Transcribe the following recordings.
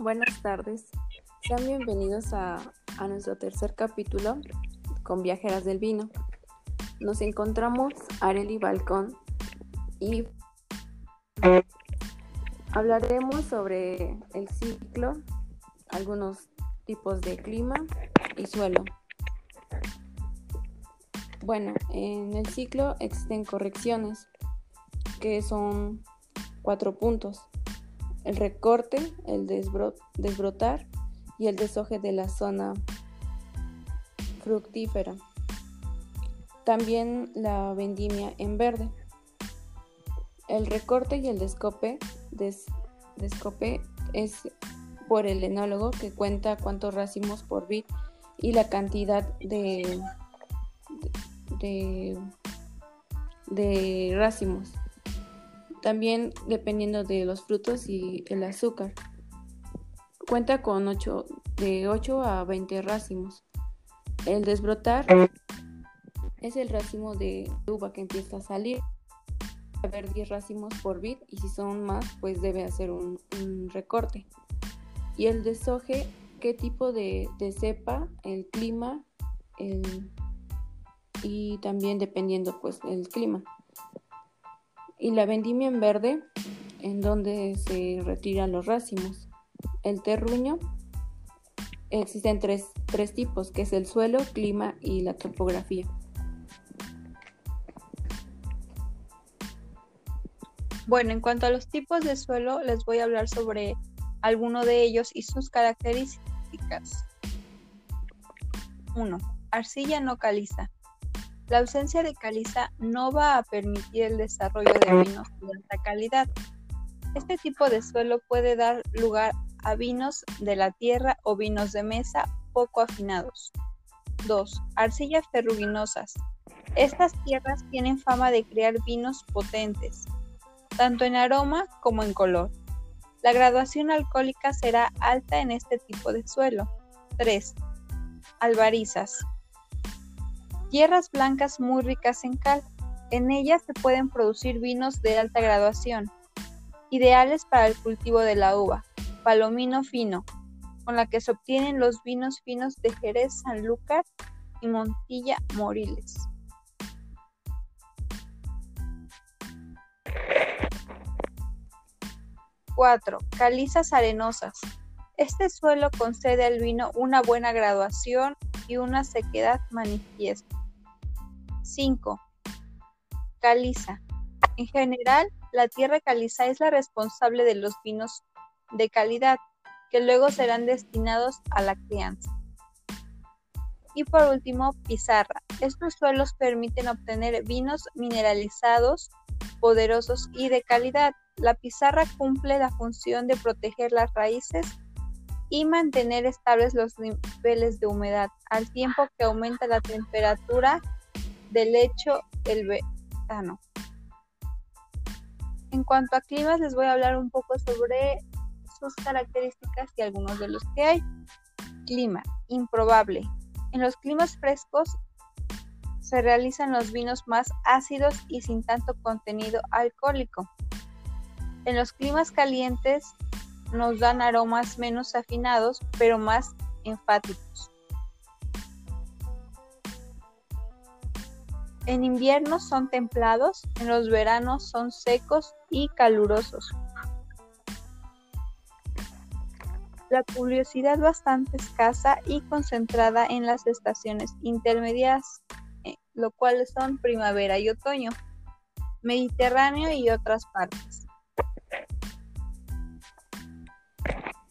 Buenas tardes. Sean bienvenidos a, nuestro tercer capítulo con Viajeras del Vino. Nos encontramos Areli Balcón y hablaremos sobre el ciclo, algunos tipos de clima y suelo. Bueno, en el ciclo existen correcciones que son cuatro puntos el recorte, el desbrotar y el desoje de la zona fructífera. También la vendimia en verde. El recorte y el descope, descope es por el enólogo que cuenta cuántos racimos por bit y la cantidad de, de, de racimos también dependiendo de los frutos y el azúcar. Cuenta con 8, de 8 a 20 racimos. El desbrotar es el racimo de uva que empieza a salir. haber 10 racimos por bit y si son más, pues debe hacer un, recorte. Y el desoje, qué tipo de, cepa, el clima y también dependiendo pues el clima y la vendimia en verde, en donde se retiran los racimos. El terruño, existen tres, tres tipos, que es el suelo, clima y la topografía. Bueno, en cuanto a los tipos de suelo, les voy a hablar sobre alguno de ellos y sus características. 1. Arcilla no caliza. La ausencia de caliza no va a permitir el desarrollo de vinos de alta calidad. Este tipo de suelo puede dar lugar a vinos de la tierra o vinos de mesa poco afinados. 2. Arcillas ferruginosas. Estas tierras tienen fama de crear vinos potentes, tanto en aroma como en color. La graduación alcohólica será alta en este tipo de suelo. 3. Albarizas. Tierras blancas muy ricas en cal. En ellas se pueden producir vinos de alta graduación, ideales para el cultivo de la uva, palomino fino, con la que se obtienen los vinos finos de Jerez, Sanlúcar y Montilla Moriles. ¡4! Calizas arenosas. Este suelo concede al vino una buena graduación y una sequedad manifiesta. 5. Caliza. En general, la tierra caliza es la responsable de los vinos de calidad que luego serán destinados a la crianza. Y por último, pizarra. Estos suelos permiten obtener vinos mineralizados, poderosos y de calidad. La pizarra cumple la función de proteger las raíces y mantener estables los niveles de humedad, al tiempo que aumenta la temperatura del lecho el verano. En cuanto a climas, les voy a hablar un poco sobre sus características y algunos de los que hay. Clima, improbable. En los climas frescos se realizan los vinos más ácidos y sin tanto contenido alcohólico. En los climas calientes nos dan aromas menos afinados, pero más enfáticos. En invierno son templados, en los veranos son secos y calurosos. La curiosidad bastante escasa y concentrada en las estaciones intermedias, eh, lo cual son primavera y otoño, Mediterráneo y otras partes.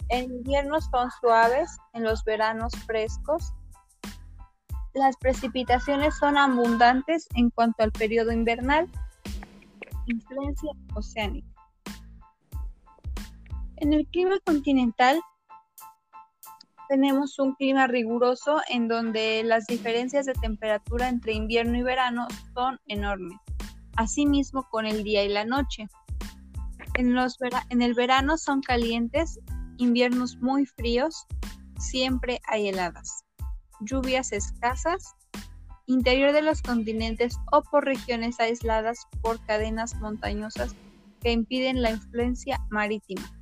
En invierno son suaves, en los veranos frescos, las precipitaciones son abundantes en cuanto al periodo invernal. Influencia oceánica. En el clima continental tenemos un clima riguroso en donde las diferencias de temperatura entre invierno y verano son enormes, asimismo con el día y la noche. En, los en el verano son calientes, inviernos muy fríos, siempre hay heladas lluvias escasas, interior de los continentes o por regiones aisladas por cadenas montañosas que impiden la influencia marítima.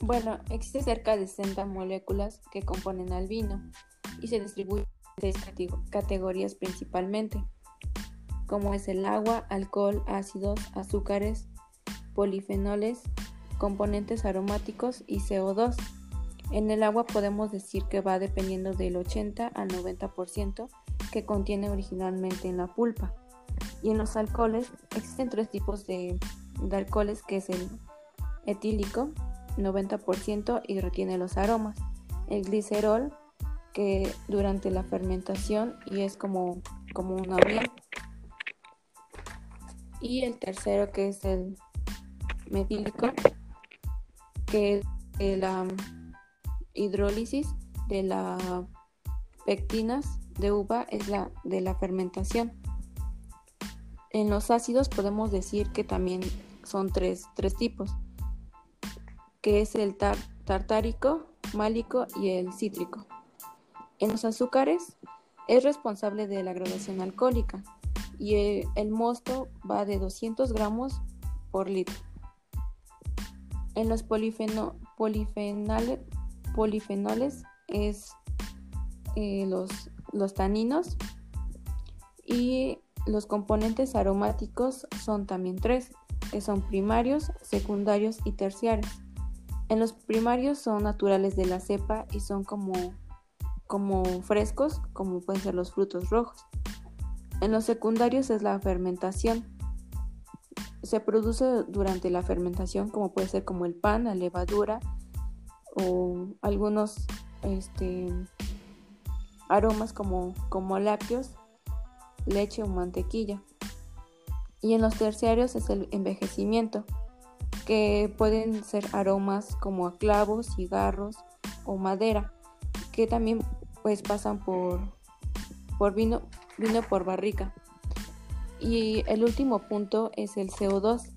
Bueno, existe cerca de 60 moléculas que componen al vino y se distribuyen en seis categorías principalmente, como es el agua, alcohol, ácidos, azúcares, polifenoles, componentes aromáticos y CO2. En el agua podemos decir que va dependiendo del 80 al 90% que contiene originalmente en la pulpa. Y en los alcoholes existen tres tipos de, alcoholes que es el etílico, 90% y retiene los aromas. El glicerol, que durante la fermentación y es como, como una miel. Y el tercero que es el metílico, que es la hidrólisis de las pectinas de uva es la de la fermentación. En los ácidos podemos decir que también son tres, tipos, que es el tartárico, málico y el cítrico. En los azúcares es responsable de la graduación alcohólica y el, mosto va de 200 gramos por litro. En los polifeno, polifenoles es eh, los, taninos y los componentes aromáticos son también tres, que son primarios, secundarios y terciarios. En los primarios son naturales de la cepa y son como frescos, como pueden ser los frutos rojos. En los secundarios es la fermentación. Se produce durante la fermentación, como puede ser como el pan, la levadura, o algunos este, aromas como, como lácteos, leche o mantequilla. Y en los terciarios es el envejecimiento, que pueden ser aromas como a clavos, cigarros o madera, que también pues pasan por, por vino, vino por barrica. Y el último punto es el CO2,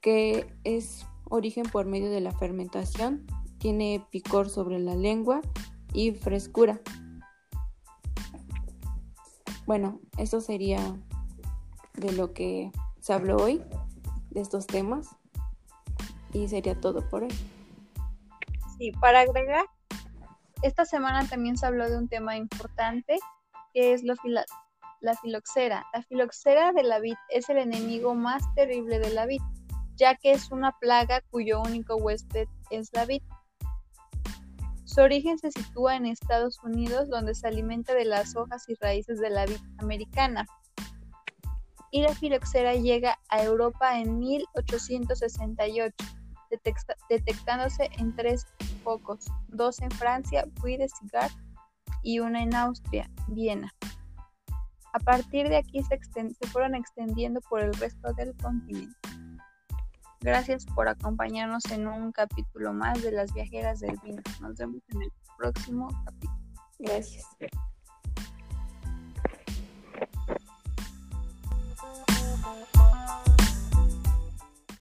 que es origen por medio de la fermentación, tiene picor sobre la lengua y frescura. Bueno, eso sería de lo que se habló hoy, de estos temas, y sería todo por hoy. Sí, para agregar, esta semana también se habló de un tema importante, que es la filoxera. La filoxera de la vid es el enemigo más terrible de la vid ya que es una plaga cuyo único huésped es la vid. Su origen se sitúa en Estados Unidos, donde se alimenta de las hojas y raíces de la vid americana. Y la filoxera llega a Europa en 1868, detectándose en tres focos, dos en Francia, Puy de Cigar, y una en Austria, Viena. A partir de aquí se, fueron extendiendo por el resto del continente. Gracias por acompañarnos en un capítulo más de Las Viajeras del Vino. Nos vemos en el próximo capítulo. Gracias.